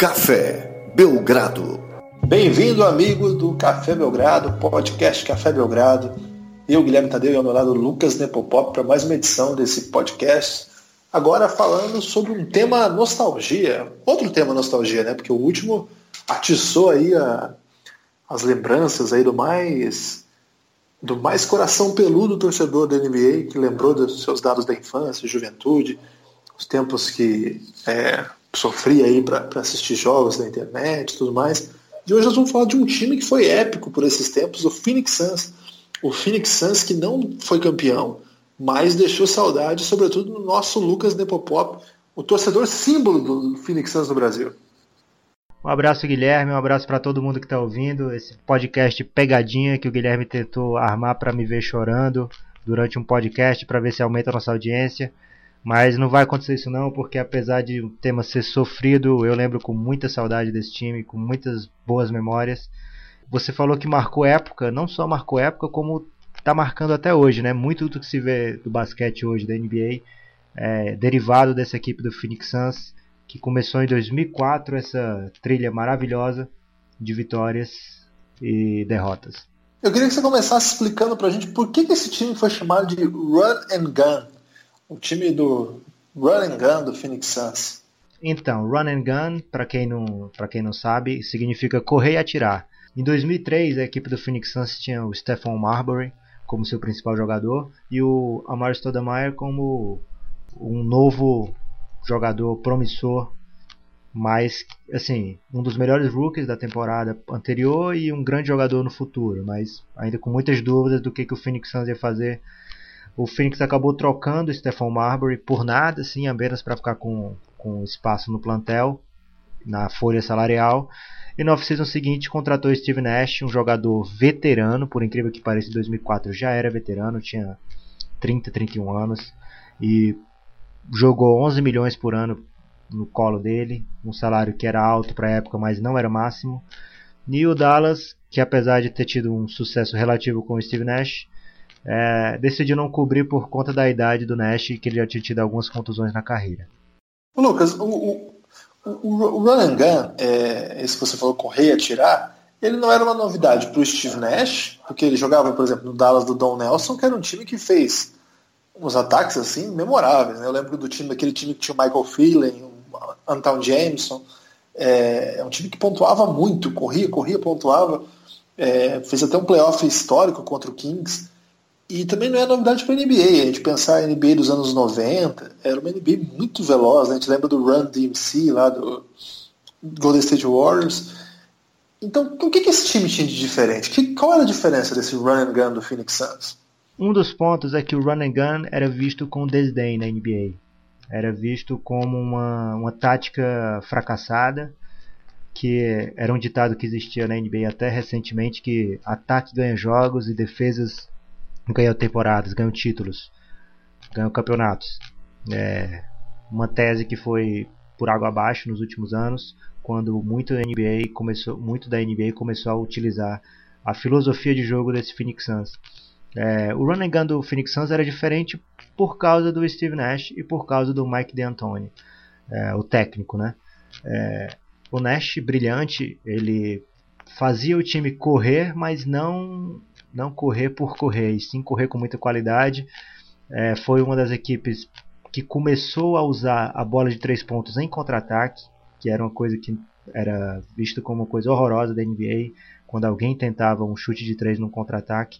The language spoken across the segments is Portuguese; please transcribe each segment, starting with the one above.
Café Belgrado. Bem-vindo, amigo do Café Belgrado, podcast Café Belgrado. Eu, Guilherme Tadeu, e ao meu lado Lucas Nepopop para mais uma edição desse podcast. Agora falando sobre um tema nostalgia. Outro tema nostalgia, né? Porque o último atiçou aí a, as lembranças aí do mais do mais coração peludo torcedor da NBA, que lembrou dos seus dados da infância, juventude, os tempos que é, sofria aí para assistir jogos na internet e tudo mais. E hoje nós vamos falar de um time que foi épico por esses tempos, o Phoenix Suns. O Phoenix Suns que não foi campeão, mas deixou saudade, sobretudo no nosso Lucas Nepopop, o torcedor símbolo do Phoenix Suns no Brasil. Um abraço, Guilherme. Um abraço para todo mundo que está ouvindo esse podcast pegadinha que o Guilherme tentou armar para me ver chorando durante um podcast para ver se aumenta a nossa audiência. Mas não vai acontecer isso não, porque apesar de o tema ser sofrido, eu lembro com muita saudade desse time, com muitas boas memórias. Você falou que marcou época, não só marcou época, como está marcando até hoje, né? Muito do que se vê do basquete hoje da NBA é derivado dessa equipe do Phoenix Suns que começou em 2004 essa trilha maravilhosa de vitórias e derrotas. Eu queria que você começasse explicando para a gente por que, que esse time foi chamado de Run and Gun, o time do Run and Gun do Phoenix Suns. Então, Run and Gun, para quem não quem não sabe, significa correr e atirar. Em 2003, a equipe do Phoenix Suns tinha o Stephon Marbury como seu principal jogador e o Amar Stoudemire como um novo jogador promissor, mas assim, um dos melhores rookies da temporada anterior e um grande jogador no futuro, mas ainda com muitas dúvidas do que, que o Phoenix Suns ia fazer. O Phoenix acabou trocando o Stephon Marbury por nada, assim, apenas para ficar com, com espaço no plantel, na folha salarial. E no off-season seguinte contratou Steve Nash, um jogador veterano, por incrível que pareça, em 2004 já era veterano, tinha 30, 31 anos. E jogou 11 milhões por ano no colo dele, um salário que era alto para a época, mas não era máximo. E o Dallas, que apesar de ter tido um sucesso relativo com o Steve Nash, é, decidiu não cobrir por conta da idade do Nash, que ele já tinha tido algumas contusões na carreira. Lucas, o, o, o, o Run and Gun, é, esse que você falou, correr e atirar, ele não era uma novidade para o Steve Nash, porque ele jogava, por exemplo, no Dallas do Don Nelson, que era um time que fez uns ataques assim memoráveis. Né? Eu lembro do time, daquele time que tinha o Michael Phelan, o Anton Jameson. É, é, um time que pontuava muito, corria, corria, pontuava. É, fez até um playoff histórico contra o Kings. E também não é novidade para a NBA. A gente pensar a NBA dos anos 90, era uma NBA muito veloz. Né? A gente lembra do Run DMC lá do Golden State Warriors. Então, o que, que esse time tinha de diferente? Que, qual era a diferença desse run and gun do Phoenix Suns? Um dos pontos é que o run and gun era visto com desdém na NBA. Era visto como uma, uma tática fracassada, que era um ditado que existia na NBA até recentemente, que ataque ganha jogos e defesas ganham temporadas, ganham títulos, ganham campeonatos. É uma tese que foi por água abaixo nos últimos anos, quando muito da NBA começou, muito da NBA começou a utilizar a filosofia de jogo desse Phoenix Suns. É, o run and gun do Phoenix Suns era diferente por causa do Steve Nash e por causa do Mike D'Antoni, é, o técnico, né? É, o Nash, brilhante, ele fazia o time correr, mas não não correr por correr, e sim correr com muita qualidade. É, foi uma das equipes que começou a usar a bola de três pontos em contra-ataque, que era uma coisa que era visto como uma coisa horrorosa da NBA, quando alguém tentava um chute de três no contra-ataque.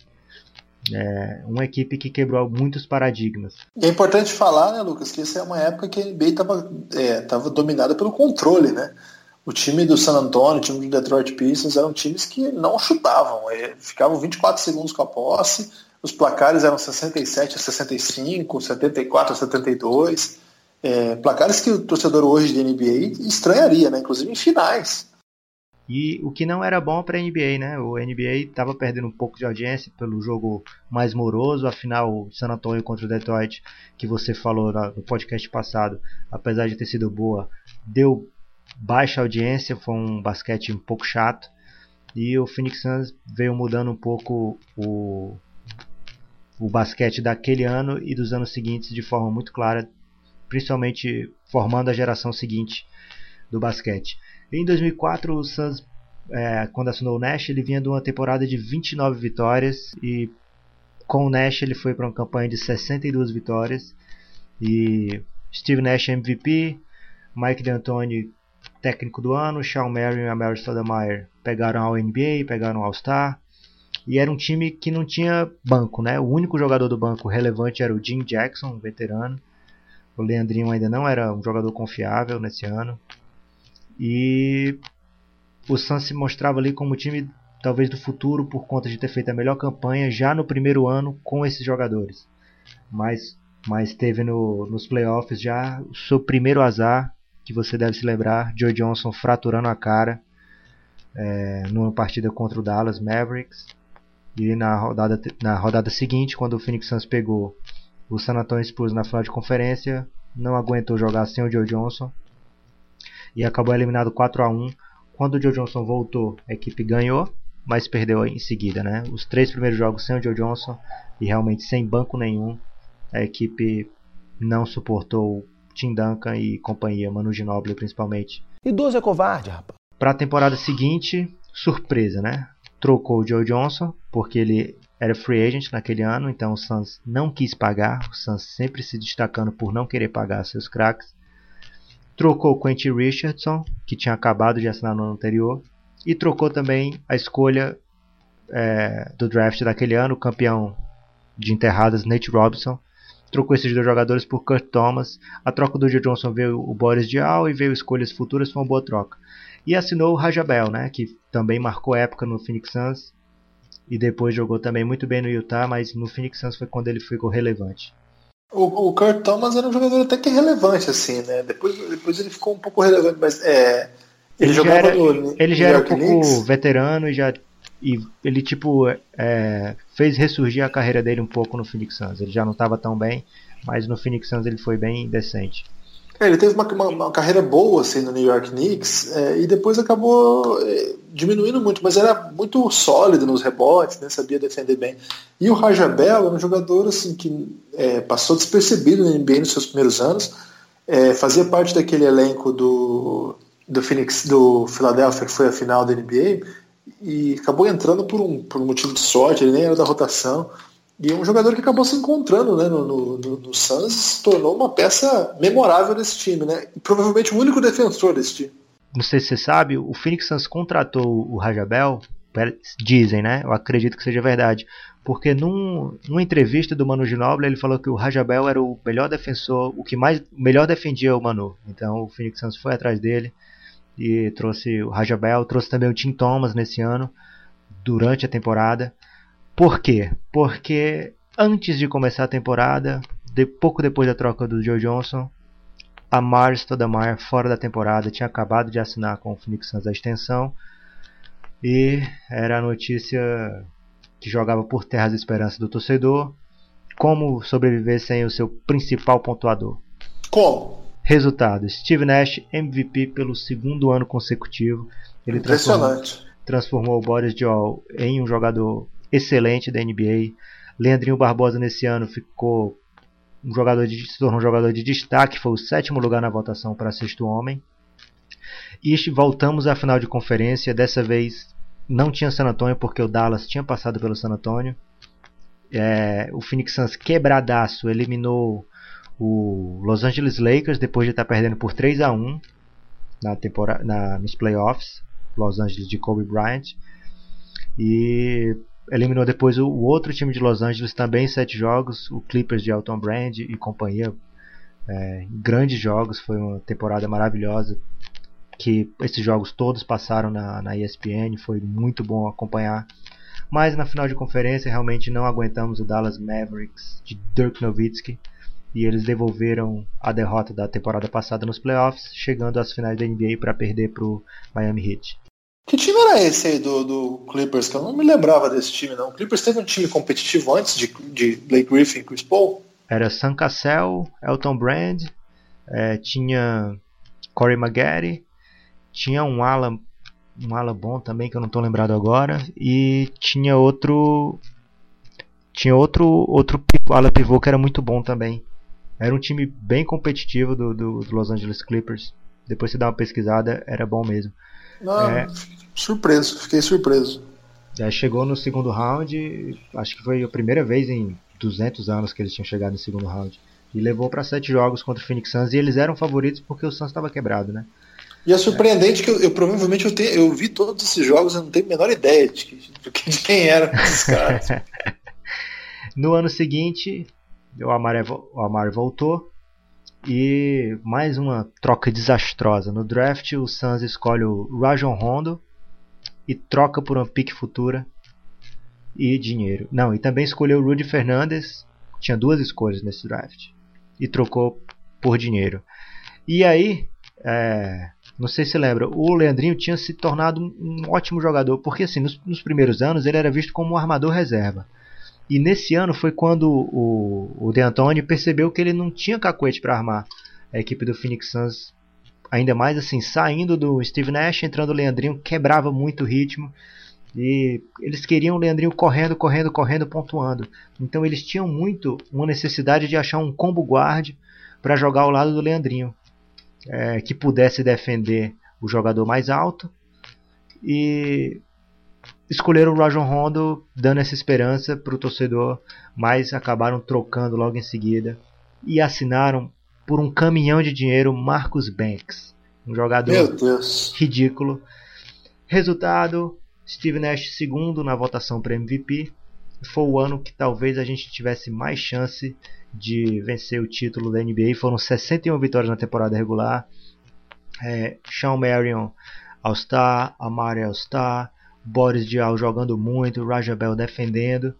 É uma equipe que quebrou muitos paradigmas. É importante falar, né, Lucas, que essa é uma época que a NBA estava é, dominada pelo controle, né? O time do San Antonio, o time do Detroit Pistons eram times que não chutavam, é, ficavam 24 segundos com a posse, os placares eram 67 a 65, 74 a 72, é, placares que o torcedor hoje de NBA estranharia, né? inclusive em finais. E o que não era bom para a NBA, né? O NBA estava perdendo um pouco de audiência pelo jogo mais moroso, afinal San Antonio contra o Detroit, que você falou no podcast passado, apesar de ter sido boa, deu baixa audiência, foi um basquete um pouco chato. E o Phoenix Suns veio mudando um pouco o, o basquete daquele ano e dos anos seguintes de forma muito clara, principalmente formando a geração seguinte do basquete. Em 2004, o Suns, é, quando assinou o Nash, ele vinha de uma temporada de 29 vitórias e com o Nash ele foi para uma campanha de 62 vitórias e Steve Nash MVP, Mike D'Antoni técnico do ano, Sean Marion e a Mary Stoudemire pegaram ao NBA, pegaram ao All-Star e era um time que não tinha banco, né? O único jogador do banco relevante era o Jim Jackson, um veterano. O Leandrinho ainda não era um jogador confiável nesse ano. E o Suns se mostrava ali como o time talvez do futuro por conta de ter feito a melhor campanha já no primeiro ano com esses jogadores. Mas, mas teve no, nos playoffs já o seu primeiro azar, que você deve se lembrar, Joe Johnson fraturando a cara é, numa partida contra o Dallas Mavericks. E na rodada, na rodada seguinte, quando o Phoenix Suns pegou o San Antonio Spurs na final de conferência, não aguentou jogar sem o Joe Johnson e acabou eliminado 4 a 1 Quando o Joe Johnson voltou, a equipe ganhou, mas perdeu em seguida. Né? Os três primeiros jogos sem o Joe Johnson e realmente sem banco nenhum, a equipe não suportou Tim Duncan e companhia, Manu Ginobili principalmente. Idoso é covarde, rapaz. Para a temporada seguinte, surpresa, né? Trocou o Joe Johnson, porque ele era free agent naquele ano, então o Suns não quis pagar, o Suns sempre se destacando por não querer pagar seus craques trocou o Quentin Richardson, que tinha acabado de assinar no ano anterior, e trocou também a escolha é, do draft daquele ano, o campeão de enterradas Nate Robinson. Trocou esses dois jogadores por Kurt Thomas. A troca do Joe Johnson veio o Boris Diaw e veio escolhas futuras, foi uma boa troca. E assinou o Rajabel, né, que também marcou época no Phoenix Suns e depois jogou também muito bem no Utah, mas no Phoenix Suns foi quando ele ficou relevante. O, o Kurt Thomas era um jogador até que relevante, assim, né? Depois, depois ele ficou um pouco relevante, mas é, ele, ele jogava era, no, Ele já era um pouco veterano e já. E ele, tipo, é, fez ressurgir a carreira dele um pouco no Phoenix Suns. Ele já não estava tão bem, mas no Phoenix Suns ele foi bem decente. É, ele teve uma, uma, uma, carreira boa assim, no New York Knicks é, e depois acabou é, diminuindo muito, mas era muito sólido nos rebotes, né, sabia defender bem. E o Rajabel era um jogador assim, que é, passou despercebido no NBA nos seus primeiros anos, é, fazia parte daquele elenco do, do Phoenix, do Philadelphia, que foi a final da NBA, e acabou entrando por um, por um motivo de sorte, ele nem era da rotação. E um jogador que acabou se encontrando né, no, no, no, no Suns se tornou uma peça memorável desse time, né? E provavelmente o único defensor desse time. Não sei se você sabe, o Phoenix Suns contratou o Rajabel, dizem, né? Eu acredito que seja verdade. Porque num, numa entrevista do Manu Ginobili, ele falou que o Rajabel era o melhor defensor, o que mais melhor defendia o Manu. Então o Phoenix Suns foi atrás dele e trouxe o Rajabel, trouxe também o Tim Thomas nesse ano, durante a temporada. Por quê? Porque antes de começar a temporada, de, pouco depois da troca do Joe Johnson, a Mars Stoudemire, fora da temporada, tinha acabado de assinar com o Phoenix Suns a extensão e era a notícia que jogava por terra as esperanças do torcedor. Como sobreviver sem o seu principal pontuador? Como? Resultado: Steve Nash MVP pelo segundo ano consecutivo. Ele Impressionante. Transformou, transformou o Boris Diaw em um jogador excelente da NBA. Leandrinho Barbosa nesse ano ficou um jogador de, se tornou um jogador de destaque, foi o sétimo lugar na votação para sexto homem. E voltamos à final de conferência, dessa vez não tinha San Antonio porque o Dallas tinha passado pelo San Antonio. É, o Phoenix Suns quebradaço eliminou o Los Angeles Lakers depois de estar perdendo por 3 a 1 na temporada, na, nos playoffs. Los Angeles de Kobe Bryant. E eliminou depois o, o, outro time de Los Angeles também em sete jogos, o Clippers de Elton Brand e companhia. É, grandes jogos, foi uma temporada maravilhosa que esses jogos todos passaram na, na ESPN, foi muito bom acompanhar. Mas na final de conferência realmente não aguentamos o Dallas Mavericks de Dirk Nowitzki e eles devolveram a derrota da temporada passada nos playoffs, chegando às finais da NBA para perder para o Miami Heat. Que time era esse aí do, do Clippers? Que eu não me lembrava desse time, não. O Clippers teve um time competitivo antes de, de Blake Griffin e Chris Paul? Era Sam Cassell, Elton Brand, é, tinha Corey Maggette, tinha um ala, um ala bom também que eu não estou lembrado agora, e tinha outro tinha outro outro ala pivô que era muito bom também. Era um time bem competitivo do, do, do Los Angeles Clippers Depois você dá uma pesquisada, era bom mesmo. Não, é, surpreso, fiquei surpreso. É, chegou no segundo round, acho que foi a primeira vez em 200 anos que eles tinham chegado no segundo round. E levou para sete jogos contra o Phoenix Suns e eles eram favoritos porque o Suns estava quebrado, né? E é surpreendente é. que eu, eu provavelmente eu, tenho, eu vi todos esses jogos e não tenho a menor ideia de, de, de quem eram esses caras. no ano seguinte, o Amar, o Amar voltou e mais uma troca desastrosa. No draft, o Suns escolhe o Rajon Rondo e troca por uma pique futura e dinheiro. Não, e também escolheu o Rudy Fernandes. Tinha duas escolhas nesse draft e trocou por dinheiro. E aí, é, não sei se lembra, o Leandrinho tinha se tornado um, um ótimo jogador, porque assim, nos, nos, primeiros anos ele era visto como um armador reserva. E nesse ano foi quando o, o De Antoni percebeu que ele não tinha cacuete para armar a equipe do Phoenix Suns. Ainda mais assim, saindo do Steve Nash, entrando o Leandrinho, quebrava muito o ritmo. E eles queriam o Leandrinho correndo, correndo, correndo, pontuando. Então eles tinham muito uma necessidade de achar um combo guard para jogar ao lado do Leandrinho, é, que pudesse defender o jogador mais alto. E escolheram o Rajon Rondo, dando essa esperança para o torcedor, mas acabaram trocando logo em seguida e assinaram por um caminhão de dinheiro Marcus Banks, um jogador ridículo. Resultado: Steve Nash segundo na votação para MVP. Foi o ano que talvez a gente tivesse mais chance de vencer o título da NBA. Foram 61 vitórias na temporada regular. É, Sean Marion All-Star, Amari All-Star, Boris Diaw jogando muito, Raja Bell defendendo.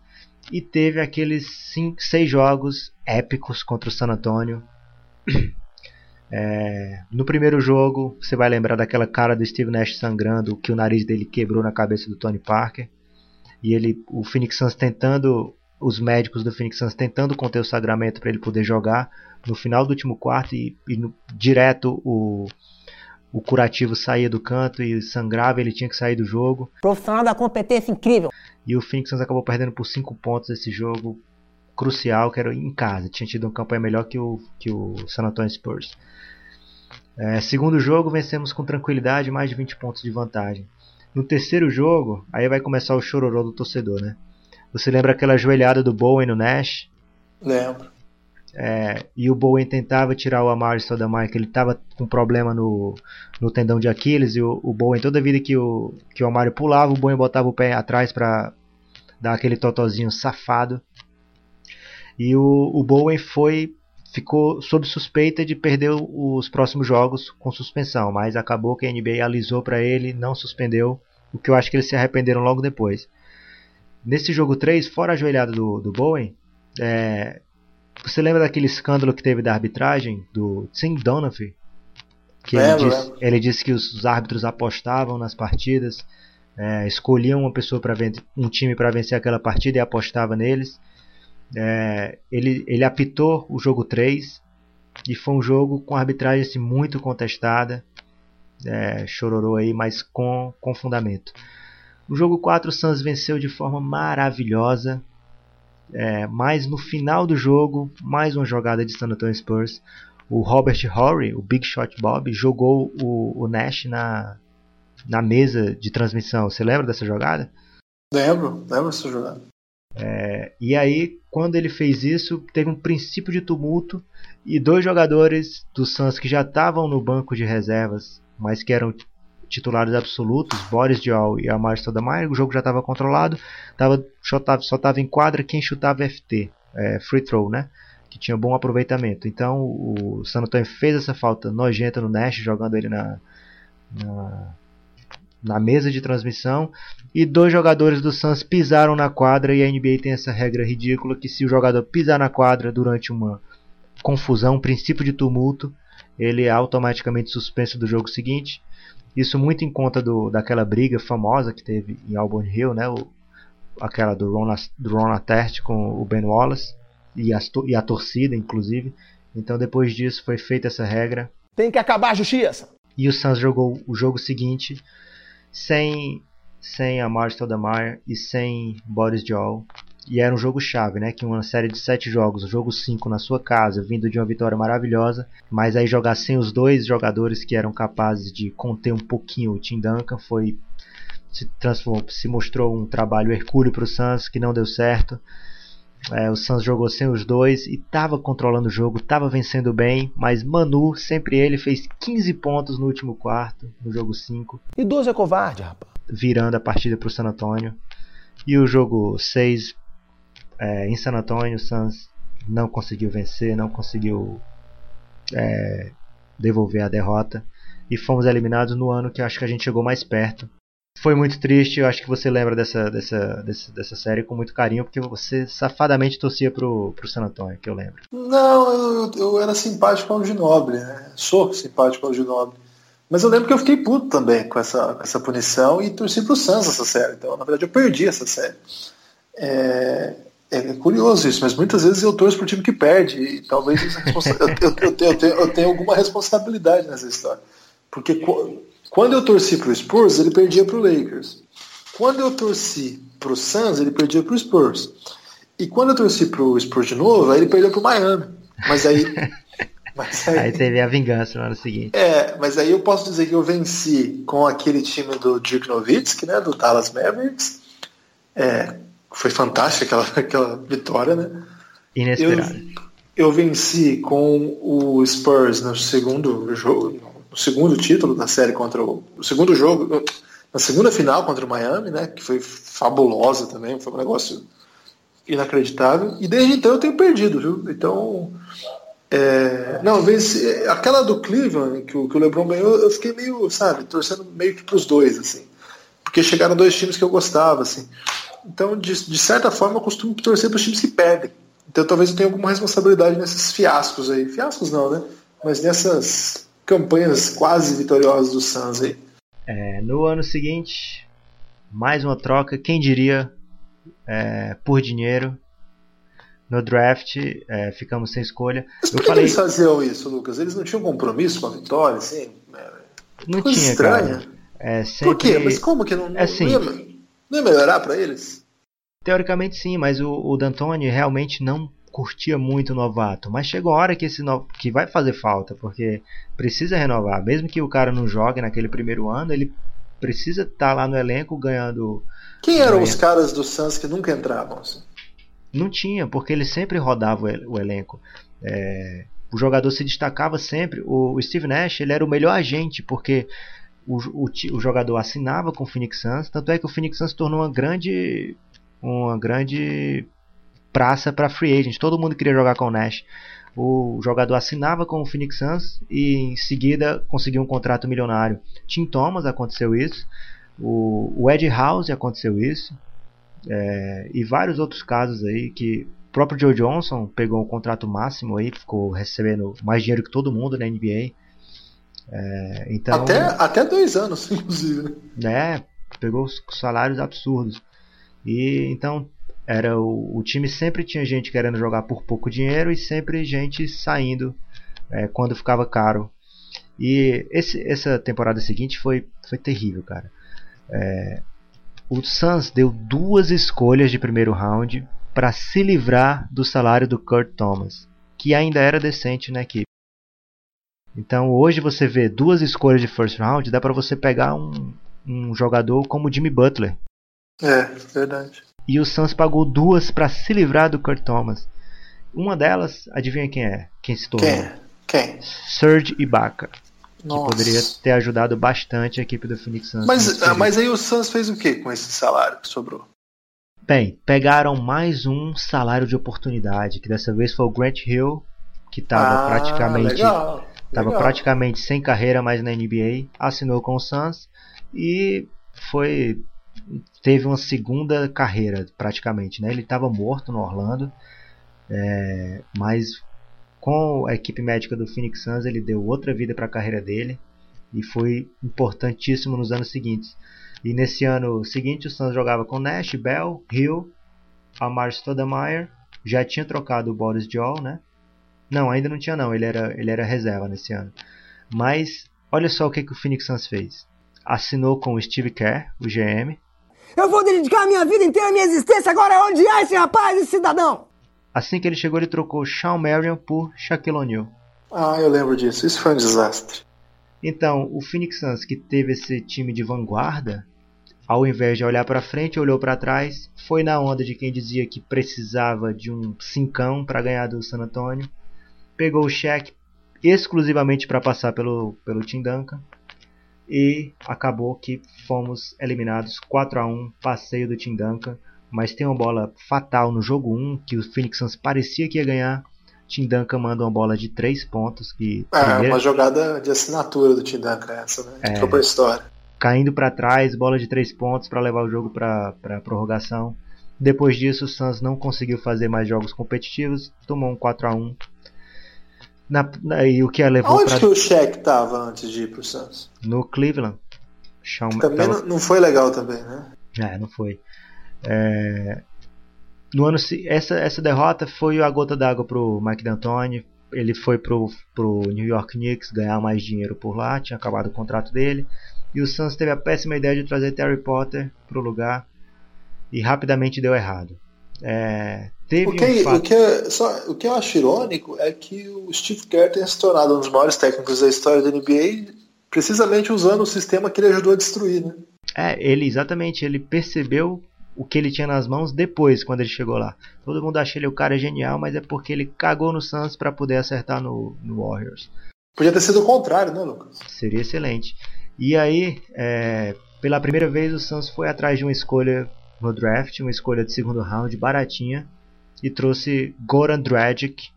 E teve aqueles 6 jogos épicos contra o San Antonio. É, no primeiro jogo, você vai lembrar daquela cara do Steve Nash sangrando, que o nariz dele quebrou na cabeça do Tony Parker. E ele, o Phoenix Suns tentando, os médicos do Phoenix Suns tentando conter o sagramento para ele poder jogar. No final do último quarto e, e no, direto o, o curativo saía do canto e sangrava, ele tinha que sair do jogo. Profissional da competência incrível. E o Phoenix Suns acabou perdendo por 5 pontos esse jogo crucial, que era em casa. Tinha tido uma campanha melhor que o, que o San Antonio Spurs. É, segundo jogo, vencemos com tranquilidade, mais de 20 pontos de vantagem. No terceiro jogo, aí vai começar o chororô do torcedor, né? Você lembra aquela joelhada do Bowen no Nash? Lembro. É, e o Bowen tentava tirar o Amari Stoudemire, que ele estava com problema no, no tendão de Aquiles, e o, o Bowen, toda vida que o, que o Amari pulava, o Bowen botava o pé atrás para dar aquele totozinho safado. E o, o Bowen foi ficou sob suspeita de perder os próximos jogos com suspensão, mas acabou que a NBA alisou para ele, não suspendeu, o que eu acho que eles se arrependeram logo depois. Nesse jogo 3, fora a joelhada do, do Bowen, é, você lembra daquele escândalo que teve da arbitragem do Tim Donaghy? Que ele, disse, ele disse que os, os, árbitros apostavam nas partidas, é, escolhiam uma pessoa para um time para vencer aquela partida e apostava neles. É, ele, ele apitou o jogo 3 e foi um jogo com arbitragem assim, muito contestada. É, chororou aí, mas com, com fundamento. No jogo 4 o Suns venceu de forma maravilhosa. É, mas no final do jogo, mais uma jogada de San Antonio Spurs. O Robert Horry, o Big Shot Bob, jogou o, o Nash na, na mesa de transmissão. Você lembra dessa jogada? Lembro, lembro dessa jogada. É, e aí, quando ele fez isso, teve um princípio de tumulto e dois jogadores do Suns que já estavam no banco de reservas, mas que eram titulares absolutos, Boris Diaw e Amar Stoudemire, o jogo já estava controlado, tava, só estava em quadra quem chutava FT, é, free throw, né? Que tinha bom aproveitamento. Então o San Antonio fez essa falta nojenta no Nash, jogando ele na, na na mesa de transmissão e dois jogadores do Suns pisaram na quadra e a NBA tem essa regra ridícula que se o jogador pisar na quadra durante uma confusão, um princípio de tumulto, ele é automaticamente suspenso do jogo seguinte. Isso muito em conta do, daquela briga famosa que teve em Auburn Hill, né? O, aquela do Ron, do Ron Atert com o Ben Wallace e, as, e a torcida, inclusive. Então, depois disso, foi feita essa regra. Tem que acabar a justiça! E o Suns jogou o jogo seguinte sem, sem a Marcel Stoudemire e sem Boris Joel. E era um jogo chave, né? Que uma série de sete jogos, o jogo 5 na sua casa, vindo de uma vitória maravilhosa, mas aí jogar sem os dois jogadores que eram capazes de conter um pouquinho o Tim Duncan foi se transformou, se mostrou um trabalho hercúleo para o Suns que não deu certo. É, o Suns jogou sem os dois e estava controlando o jogo, estava vencendo bem, mas Manu, sempre ele, fez 15 pontos no último quarto, no jogo 5. Idoso é covarde, rapaz. Virando a partida para o San Antonio. E o jogo 6 é, em San Antonio, o Suns não conseguiu vencer, não conseguiu é, devolver a derrota. E fomos eliminados no ano que acho que a gente chegou mais perto, foi muito triste. Eu acho que você lembra dessa, dessa, dessa, dessa série com muito carinho, porque você safadamente torcia pro, pro San Antonio, que eu lembro. Não, eu, eu era simpático ao Ginoble, né? Sou simpático ao Ginoble. Mas eu lembro que eu fiquei puto também com essa, com essa punição e torci pro Suns essa série. Então, na verdade, eu perdi essa série. É, é curioso isso, mas muitas vezes eu torço pro time que perde. E talvez eu, eu, eu, eu, tenho, eu tenho alguma responsabilidade nessa história. Porque quando eu torci para o Spurs, ele perdia para o Lakers. Quando eu torci para o Suns, ele perdia para o Spurs. E quando eu torci para o Spurs de novo, aí ele perdeu para o Miami. Mas aí, mas aí, aí. teve a vingança no ano seguinte. É, mas aí eu posso dizer que eu venci com aquele time do Dirk Nowitzki, né, do Dallas Mavericks. É, foi fantástica aquela, aquela vitória, né? Inesperado. Eu, eu venci com o Spurs no segundo jogo, o segundo título da série contra o, o segundo jogo, na segunda final contra o Miami, né, que foi fabulosa também, foi um negócio inacreditável. E desde então eu tenho perdido, viu? Então, é, não, vez, aquela do Cleveland que o, que o LeBron ganhou, eu fiquei meio, sabe, torcendo meio que para os dois, assim, porque chegaram dois times que eu gostava, assim. Então, de, de certa forma, eu costumo torcer para os times que perdem. Então, talvez eu tenha alguma responsabilidade nesses fiascos aí. Fiascos não, né? Mas nessas campanhas quase vitoriosas do Suns aí. É, no ano seguinte, mais uma troca, quem diria, é, por dinheiro. No draft, é, ficamos sem escolha. Mas por que falei... eles faziam isso, Lucas? Eles não tinham compromisso com a vitória, assim? Não Coisa tinha, estranha. cara. É, sempre... Por quê? Mas como que não, não, assim, não, ia, não ia melhorar para eles? Teoricamente sim, mas o, o D'Antoni realmente não curtia muito o novato, mas chegou a hora que esse no... que vai fazer falta, porque precisa renovar, mesmo que o cara não jogue naquele primeiro ano, ele precisa estar tá lá no elenco ganhando. Quem eram ganhando... os caras do Suns que nunca entravam? Assim? Não tinha, porque ele sempre rodava o elenco. É... o jogador se destacava sempre. O Steve Nash ele era o melhor agente, porque o, o, o jogador assinava com o Phoenix Suns, tanto é que o Phoenix Suns se tornou uma grande uma grande praça para free agent. Todo mundo queria jogar com o Nash. O jogador assinava com o Phoenix Suns e em seguida conseguiu um contrato milionário. Tim Thomas aconteceu isso. O, o Ed House aconteceu isso. É, e vários outros casos aí que o próprio Joe Johnson pegou um contrato máximo aí, ficou recebendo mais dinheiro que todo mundo na NBA. É, então, até, até dois anos, inclusive. Né? É, pegou salários absurdos. E então era o, o, time sempre tinha gente querendo jogar por pouco dinheiro e sempre gente saindo é, quando ficava caro. E esse, essa temporada seguinte foi, foi terrível, cara. É, o Suns deu duas escolhas de primeiro round para se livrar do salário do Kurt Thomas, que ainda era decente na equipe. Então hoje você vê duas escolhas de first round, dá para você pegar um, um jogador como Jimmy Butler. É, verdade. E o Suns pagou duas para se livrar do Kurt Thomas. Uma delas, adivinha quem é? Quem se tornou? Quem? Quem? Serge Ibaka. Nossa. Que poderia ter ajudado bastante a equipe do Phoenix Suns. Mas, mas aí o Suns fez o que com esse salário que sobrou? Bem, pegaram mais um salário de oportunidade, que dessa vez foi o Grant Hill, que estava ah, praticamente legal, legal. praticamente sem carreira mais na NBA, assinou com o Suns e foi teve uma segunda carreira praticamente, né? Ele estava morto no Orlando, é, mas com a equipe médica do Phoenix Suns ele deu outra vida para a carreira dele e foi importantíssimo nos anos seguintes. E nesse ano seguinte o Suns jogava com Nash, Bell, Hill, Amar Stoudemire, já tinha trocado o Boris Joel, né? Não, ainda não tinha não, ele era, ele era reserva nesse ano. Mas olha só o que, que o Phoenix Suns fez. Assinou com o Steve Kerr, o GM, Eu vou dedicar a minha vida inteira, a minha existência agora a odiar esse rapaz, esse cidadão. Assim que ele chegou, ele trocou Sean Marion por Shaquille O'Neal. Ah, eu lembro disso. Isso foi um desastre. Então, o Phoenix Suns, que teve esse time de vanguarda, ao invés de olhar para frente, olhou para trás, foi na onda de quem dizia que precisava de um cincão para ganhar do San Antonio, pegou o cheque exclusivamente para passar pelo, pelo Tim Duncan e acabou que fomos eliminados 4 a 1 passeio do Tim Duncan, mas tem uma bola fatal no jogo 1 que o Phoenix Suns parecia que ia ganhar. Tim Duncan manda uma bola de 3 pontos que É, primeira- uma jogada de assinatura do Tim Duncan essa, né? É. Entrou pra história. caindo para trás, bola de 3 pontos para levar o jogo para prorrogação. Depois disso, o Suns não conseguiu fazer mais jogos competitivos, tomou um 4 a 1 na, na- e o que a levou Aonde pra, que o Shaq tava antes de ir pro Suns? no Cleveland. Shawn- Também tava- não, foi legal também, né? É, não foi. É, no ano essa essa derrota foi a gota d'água pro Mike D'Antoni. Ele foi pro, pro New York Knicks ganhar mais dinheiro por lá, tinha acabado o contrato dele. E o Suns teve a péssima ideia de trazer Terry Potter pro lugar e rapidamente deu errado. É, teve O que, um fato... o, que, é- só, o que eu acho irônico é que o Steve Kerr tenha se tornado um dos maiores técnicos da história da NBA precisamente usando o sistema que ele ajudou a destruir, né? É, ele exatamente, ele percebeu o que ele tinha nas mãos depois, quando ele chegou lá. Todo mundo acha ele o cara genial, mas é porque ele cagou no Suns para poder acertar no, no Warriors. Podia ter sido o contrário, né, Lucas? Seria excelente. E aí, é, pela primeira vez, o Suns foi atrás de uma escolha no draft, uma escolha de segundo round baratinha, e trouxe Goran Dragic,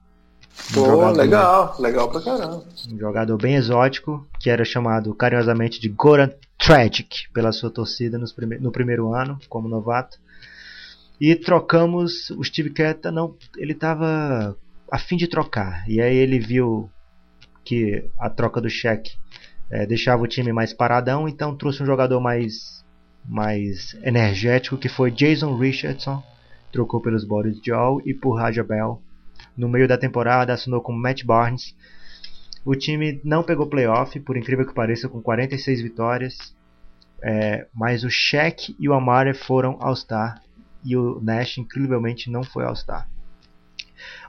um Pô, jogador- legal, legal pra caramba. um jogador bem exótico, que era chamado carinhosamente de Goran Tragic pela sua torcida nos prime- no primeiro ano, como novato. E trocamos, o Steve Kerr tá- não, ele estava a fim de trocar. E aí ele viu que a troca do cheque eh, deixava o time mais paradão, então trouxe um jogador mais, mais energético, que foi Jason Richardson. Trocou pelos Boris Joel e por Raja Bell. No meio da temporada assinou com Matt Barnes. O time não pegou playoff, por incrível que pareça, com 46 vitórias. É, mas o Shaq e o Amare foram All-Star. E o Nash, incrivelmente, não foi All-Star.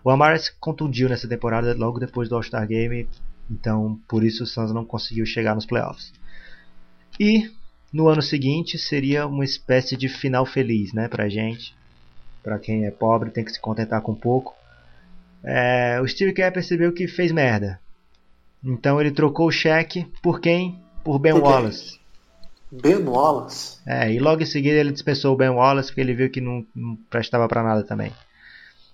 O Amare se contundiu nessa temporada logo depois do All-Star Game. Então, por isso o Suns não conseguiu chegar nos playoffs. E no ano seguinte seria uma espécie de final feliz, né, pra gente. Pra quem é pobre tem que se contentar com pouco. É, o Steve Kerr percebeu que fez merda. Então ele trocou o cheque por quem? Por Ben Por? Wallace. Ben Wallace. É, e logo em seguida ele dispensou o Ben Wallace porque ele viu que não, não prestava pra nada também.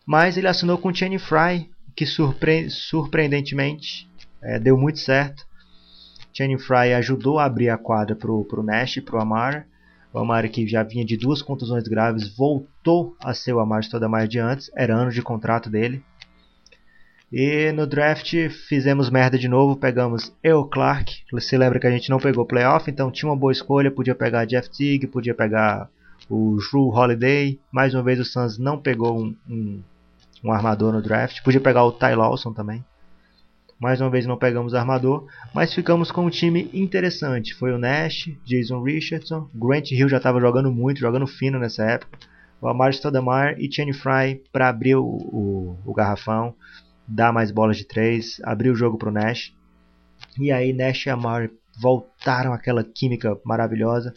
Mas ele assinou com o Channing Frye, que surpre- surpreendentemente é, deu muito certo. Channing Frye ajudou a abrir a quadra pro, pro Nash e pro Amar. O Amar que já vinha de duas contusões graves voltou a ser o Amar Stoudemire de antes, era ano de contrato dele. E no draft fizemos merda de novo, pegamos Eu Clark. Você lembra que a gente não pegou playoff, então tinha uma boa escolha, podia pegar Jeff Teague, podia pegar o Drew Holiday. Mais uma vez o Suns não pegou um, um, um armador no draft, podia pegar o Ty Lawson também. Mais uma vez não pegamos armador, mas ficamos com um time interessante. Foi o Nash, Jason Richardson, Grant Hill já estava jogando muito, jogando fino nessa época. O Amar Stoudemire e Channing Frye para abrir o, o, o garrafão dar mais bolas de três, abrir o jogo pro Nash. E aí Nash e Amari voltaram aquela química maravilhosa,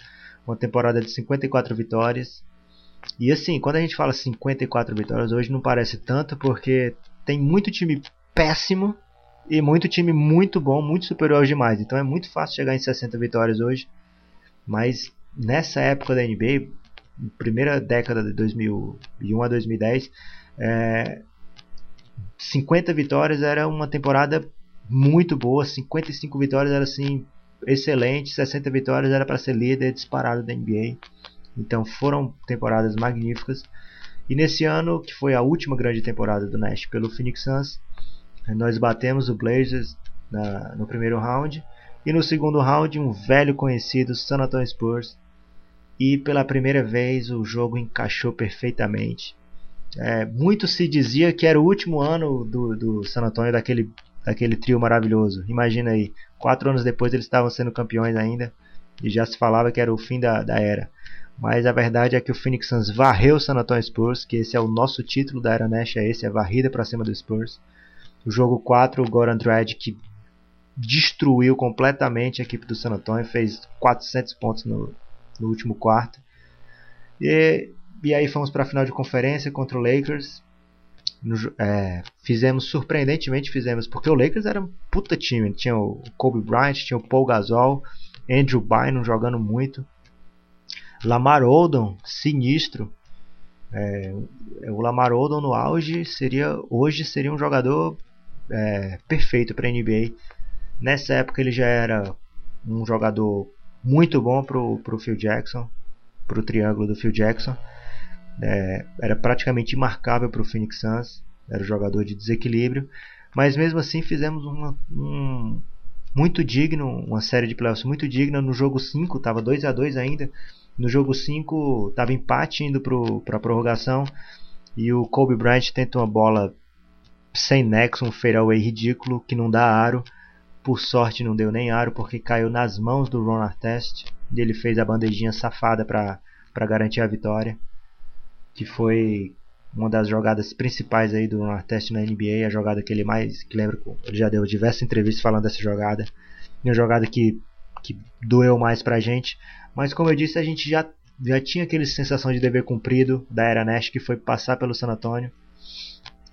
uma temporada de 54 vitórias. E assim, quando a gente fala 54 vitórias hoje não parece tanto porque tem muito time péssimo e muito time muito bom, muito superior aos demais. Então é muito fácil chegar em 60 vitórias hoje. Mas nessa época da NBA, primeira década de 2001 a 2010, é, 50 vitórias era uma temporada muito boa, 55 vitórias era assim excelente, 60 vitórias era para ser líder disparado da NBA. Então foram temporadas magníficas. E nesse ano, que foi a última grande temporada do Nash pelo Phoenix Suns, nós batemos o Blazers na, no primeiro round e no segundo round um velho conhecido San Antonio Spurs. E pela primeira vez o jogo encaixou perfeitamente. É, muito se dizia que era o último ano do, do San Antonio daquele, daquele trio maravilhoso. Imagina aí, quatro anos depois eles estavam sendo campeões ainda e já se falava que era o fim da, da era. Mas a verdade é que o Phoenix Suns varreu o San Antonio Spurs, que esse é o nosso título da era Nash, é esse, é varrida para cima do Spurs. O jogo 4, o Goran Dragic destruiu completamente a equipe do San Antonio, fez 400 pontos no, no último quarto. E, e aí fomos para a final de conferência contra o Lakers. No, é, fizemos, surpreendentemente fizemos, porque o Lakers era um puta time. Tinha o Kobe Bryant, tinha o Paul Gasol, Andrew Bynum jogando muito. Lamar Odom, sinistro. É, o Lamar Odom no auge seria hoje seria um jogador é, perfeito para NBA. Nessa época ele já era um jogador muito bom pro, pro Phil Jackson, pro triângulo do Phil Jackson. É, era praticamente imarcável pro Phoenix Suns, era um jogador de desequilíbrio, mas mesmo assim fizemos uma, um muito digno, uma série de playoffs muito digna. No jogo 5 estava 2 a 2 ainda. No jogo 5 estava empate indo para a prorrogação e o Kobe Bryant tenta uma bola sem nexo, um fadeaway ridículo que não dá aro por sorte não deu nem aro porque caiu nas mãos do Ron Artest e ele fez a bandejinha safada para garantir a vitória. Que foi uma das jogadas principais aí do Ron Artest na NBA, a jogada que ele mais que lembra, ele já deu diversas entrevistas falando dessa jogada. E uma jogada que que doeu mais pra gente, mas como eu disse, a gente já já tinha aquele sensação de dever cumprido da era Nash que foi passar pelo San Antonio.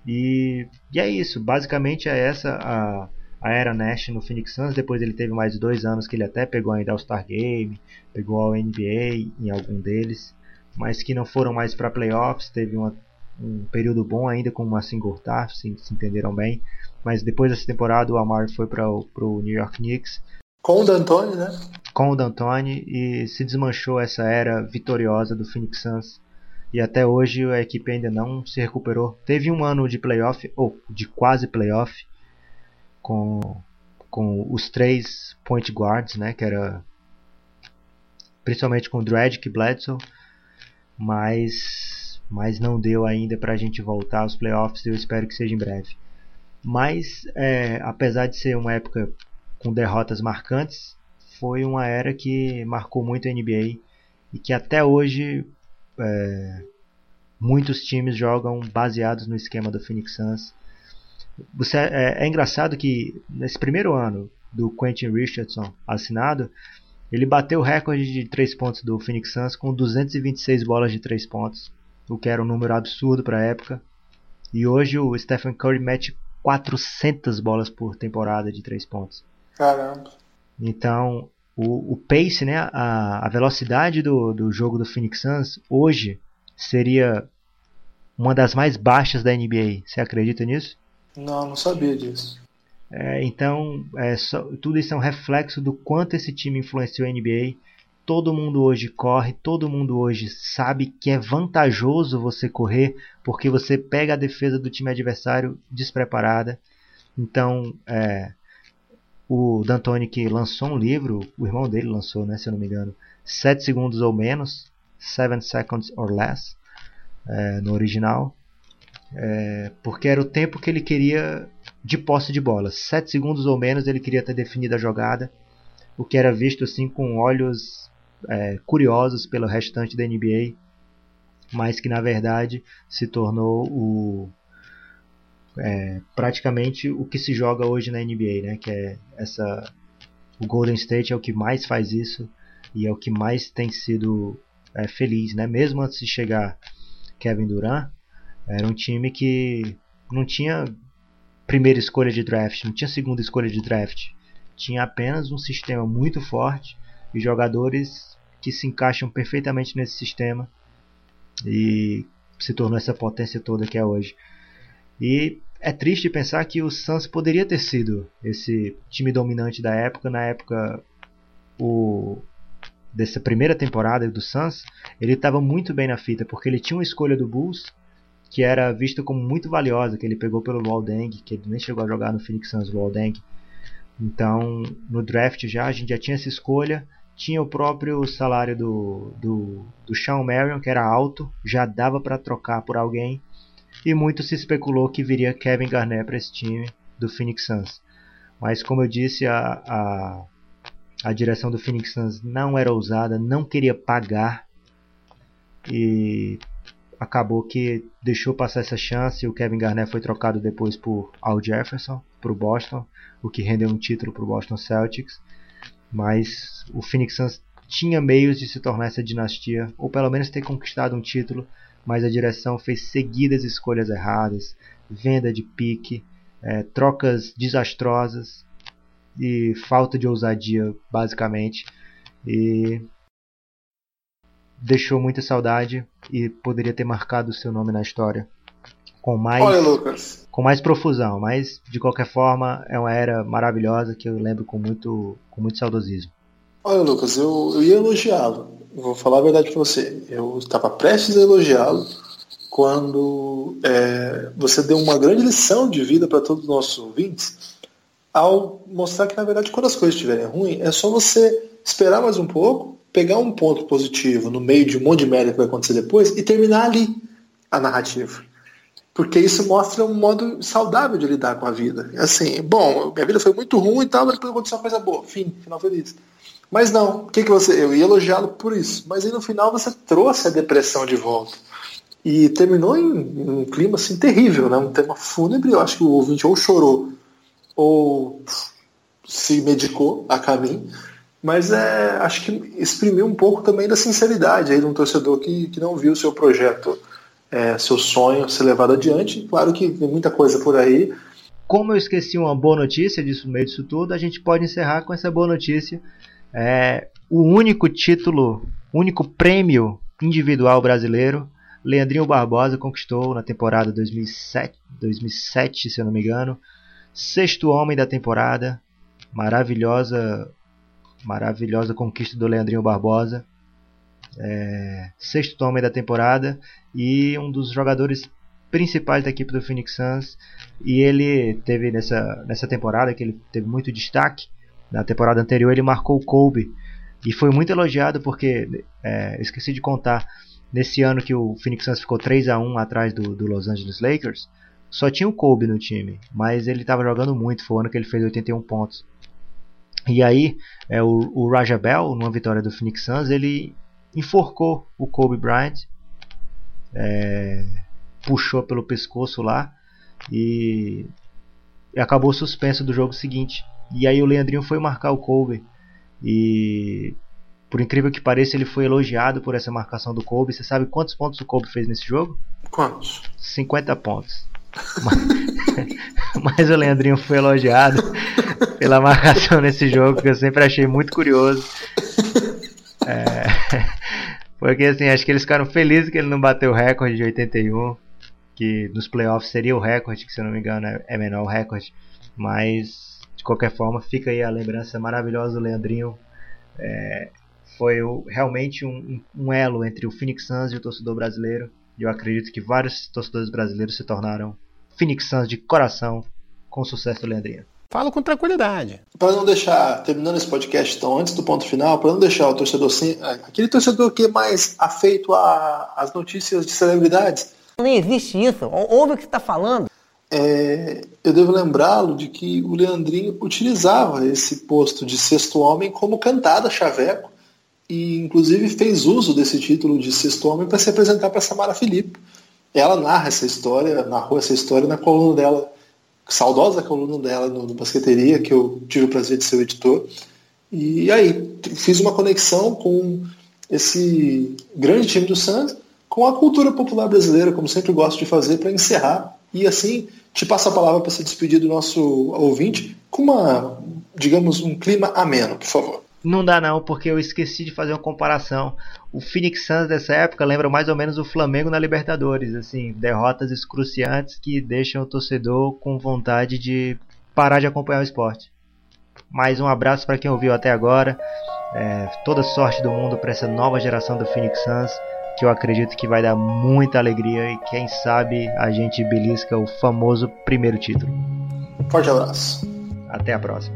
E, e é isso, basicamente é essa a a era Nash no Phoenix Suns. Depois ele teve mais dois anos que ele até pegou ainda All-Star Game, pegou ao NBA em algum deles, mas que não foram mais para playoffs. Teve uma, um período bom ainda com uma single TAF, se, se entenderam bem. Mas depois dessa temporada o Amar foi para o New York Knicks. Com o D'Antoni, né? Com o D'Antoni e se desmanchou essa era vitoriosa do Phoenix Suns. E até hoje a equipe ainda não se recuperou. Teve um ano de playoff, ou de quase playoff, com, com os três point guards, né, que era principalmente com Dredd e Bledsoe, mas, mas não deu ainda para a gente voltar aos playoffs. Eu espero que seja em breve. Mas é, apesar de ser uma época com derrotas marcantes, foi uma era que marcou muito a NBA e que até hoje é, muitos times jogam baseados no esquema do Phoenix Suns você, é, é engraçado que nesse primeiro ano do Quentin Richardson assinado, ele bateu o recorde de 3 pontos do Phoenix Suns com 226 bolas de 3 pontos, o que era um número absurdo para a época. E hoje o Stephen Curry mete 400 bolas por temporada de 3 pontos. Caramba. Então, o, o pace, né, a, a velocidade do, do jogo do Phoenix Suns hoje seria uma das mais baixas da NBA. Você acredita nisso? Não, não sabia disso. É, então, é, só, tudo isso é um reflexo do quanto esse time influenciou a NBA. Todo mundo hoje corre, todo mundo hoje sabe que é vantajoso você correr, porque você pega a defesa do time adversário despreparada. Então, é, o D'Antoni que lançou um livro, o irmão dele lançou, né, se eu não me engano, 7 segundos ou menos, 7 seconds or less, é, no original é, porque era o tempo que ele queria de posse de bola. 7 segundos ou menos ele queria ter definido a jogada, o que era visto assim com olhos é, curiosos pelo restante da NBA, mas que na verdade se tornou o, é, praticamente o que se joga hoje na NBA, né? Que é essa, o Golden State é o que mais faz isso e é o que mais tem sido é, feliz, né? Mesmo antes de chegar Kevin Durant, era um time que não tinha primeira escolha de draft, não tinha segunda escolha de draft. Tinha apenas um sistema muito forte e jogadores que se encaixam perfeitamente nesse sistema e se tornou essa potência toda que é hoje. E é triste pensar que o Suns poderia ter sido esse time dominante da época, na época o dessa primeira temporada do Suns, ele estava muito bem na fita, porque ele tinha uma escolha do Bulls que era visto como muito valiosa, que ele pegou pelo Waldeng, que ele nem chegou a jogar no Phoenix Suns, o Waldeng. Então, no draft já, a gente já tinha essa escolha, tinha o próprio salário do, do, do Sean Marion, que era alto, já dava para trocar por alguém, e muito se especulou que viria Kevin Garnett para esse time do Phoenix Suns. Mas como eu disse, a, a, a direção do Phoenix Suns não era ousada, não queria pagar e acabou que deixou passar essa chance. O Kevin Garnett foi trocado depois por Al Jefferson para o Boston, o que rendeu um título para o Boston Celtics. Mas o Phoenix Suns tinha meios de se tornar essa dinastia, ou pelo menos ter conquistado um título, mas a direção fez seguidas escolhas erradas, venda de pique, é, trocas desastrosas e falta de ousadia, basicamente. E deixou muita saudade e poderia ter marcado o seu nome na história com mais Olha, Lucas. com mais profusão, mas de qualquer forma é uma era maravilhosa que eu lembro com muito com muito saudosismo. Olha, Lucas, eu, eu ia elogiá-lo. Vou falar a verdade para você. Eu estava prestes a elogiá-lo quando é, você deu uma grande lição de vida para todos os nossos ouvintes ao mostrar que, na verdade, quando as coisas estiverem ruins, é só você esperar mais um pouco, pegar um ponto positivo no meio de um monte de merda que vai acontecer depois e terminar ali a narrativa. Porque isso mostra um modo saudável de lidar com a vida. Assim, bom, minha vida foi muito ruim e tal, mas depois aconteceu uma coisa boa. Fim, final feliz. Mas não, o que, que você. Eu ia elogiá-lo por isso. Mas aí no final você trouxe a depressão de volta. E terminou em, em um clima assim terrível, né? Um tema fúnebre. Eu acho que o ouvinte ou chorou ou se medicou a caminho. Mas é, acho que exprimiu um pouco também da sinceridade aí de um torcedor que, que não viu o seu projeto, é, seu sonho ser levado adiante. Claro que tem muita coisa por aí. Como eu esqueci uma boa notícia disso meio disso tudo, a gente pode encerrar com essa boa notícia. É, o único título, único prêmio individual brasileiro, Leandrinho Barbosa conquistou na temporada 2007, 2007 se eu não me engano. Sexto homem da temporada. Maravilhosa maravilhosa conquista do Leandrinho Barbosa. É, sexto homem da temporada e um dos jogadores principais da equipe do Phoenix Suns. E ele teve nessa, nessa temporada que ele teve muito destaque. Na temporada anterior ele marcou o Kobe e foi muito elogiado porque é, esqueci de contar nesse ano que o Phoenix Suns ficou 3 a 1 atrás do, do Los Angeles Lakers. Só tinha o Kobe no time, mas ele estava jogando muito. Foi o ano que ele fez 81 pontos. E aí, é, o, o Raja Bell, numa vitória do Phoenix Suns, ele enforcou o Kobe Bryant, é, puxou pelo pescoço lá e, e acabou suspenso do jogo seguinte. E aí o Leandrinho foi marcar o Kobe e por incrível que pareça ele foi elogiado por essa marcação do Kobe. Você sabe quantos pontos o Kobe fez nesse jogo? Quantos? 50 pontos. Mas o Leandrinho foi elogiado pela marcação nesse jogo, que eu sempre achei muito curioso. É, porque assim, acho que eles ficaram felizes que ele não bateu o recorde de 81, que nos playoffs seria o recorde, que se eu não me engano é, é menor o recorde. Mas de qualquer forma, fica aí a lembrança maravilhosa do Leandrinho. É, foi o, realmente um, um elo entre o Phoenix Suns e o torcedor brasileiro. E eu acredito que vários torcedores brasileiros se tornaram Phoenix Suns de coração com o sucesso do Leandrinho. Falo com tranquilidade. Para não deixar, terminando esse podcast então, antes do ponto final, para não deixar o torcedor assim, aquele torcedor que é mais afeito às notícias de celebridades. Nem existe isso. Ouve o que você está falando. É, eu devo lembrá-lo de que o Leandrinho utilizava esse posto de sexto homem como cantada chaveco e inclusive fez uso desse título de sexto homem para se apresentar para Samara Filipe. Ela narra essa história, narrou essa história na coluna dela, saudosa coluna dela no, no Basqueteria, que eu tive o prazer de ser o editor. E aí, fiz uma conexão com esse grande time do Santos, com a cultura popular brasileira, como sempre gosto de fazer, para encerrar. E assim, te passo a palavra para se despedir do nosso ouvinte com uma, digamos, um clima ameno, por favor. Não dá não, porque eu esqueci de fazer uma comparação. O Phoenix Suns dessa época lembra mais ou menos o Flamengo na Libertadores, assim, derrotas excruciantes que deixam o torcedor com vontade de parar de acompanhar o esporte. Mais um abraço para quem ouviu até agora. É, toda sorte do mundo para essa nova geração do Phoenix Suns, que eu acredito que vai dar muita alegria e quem sabe a gente belisca o famoso primeiro título. Forte abraço. Até a próxima.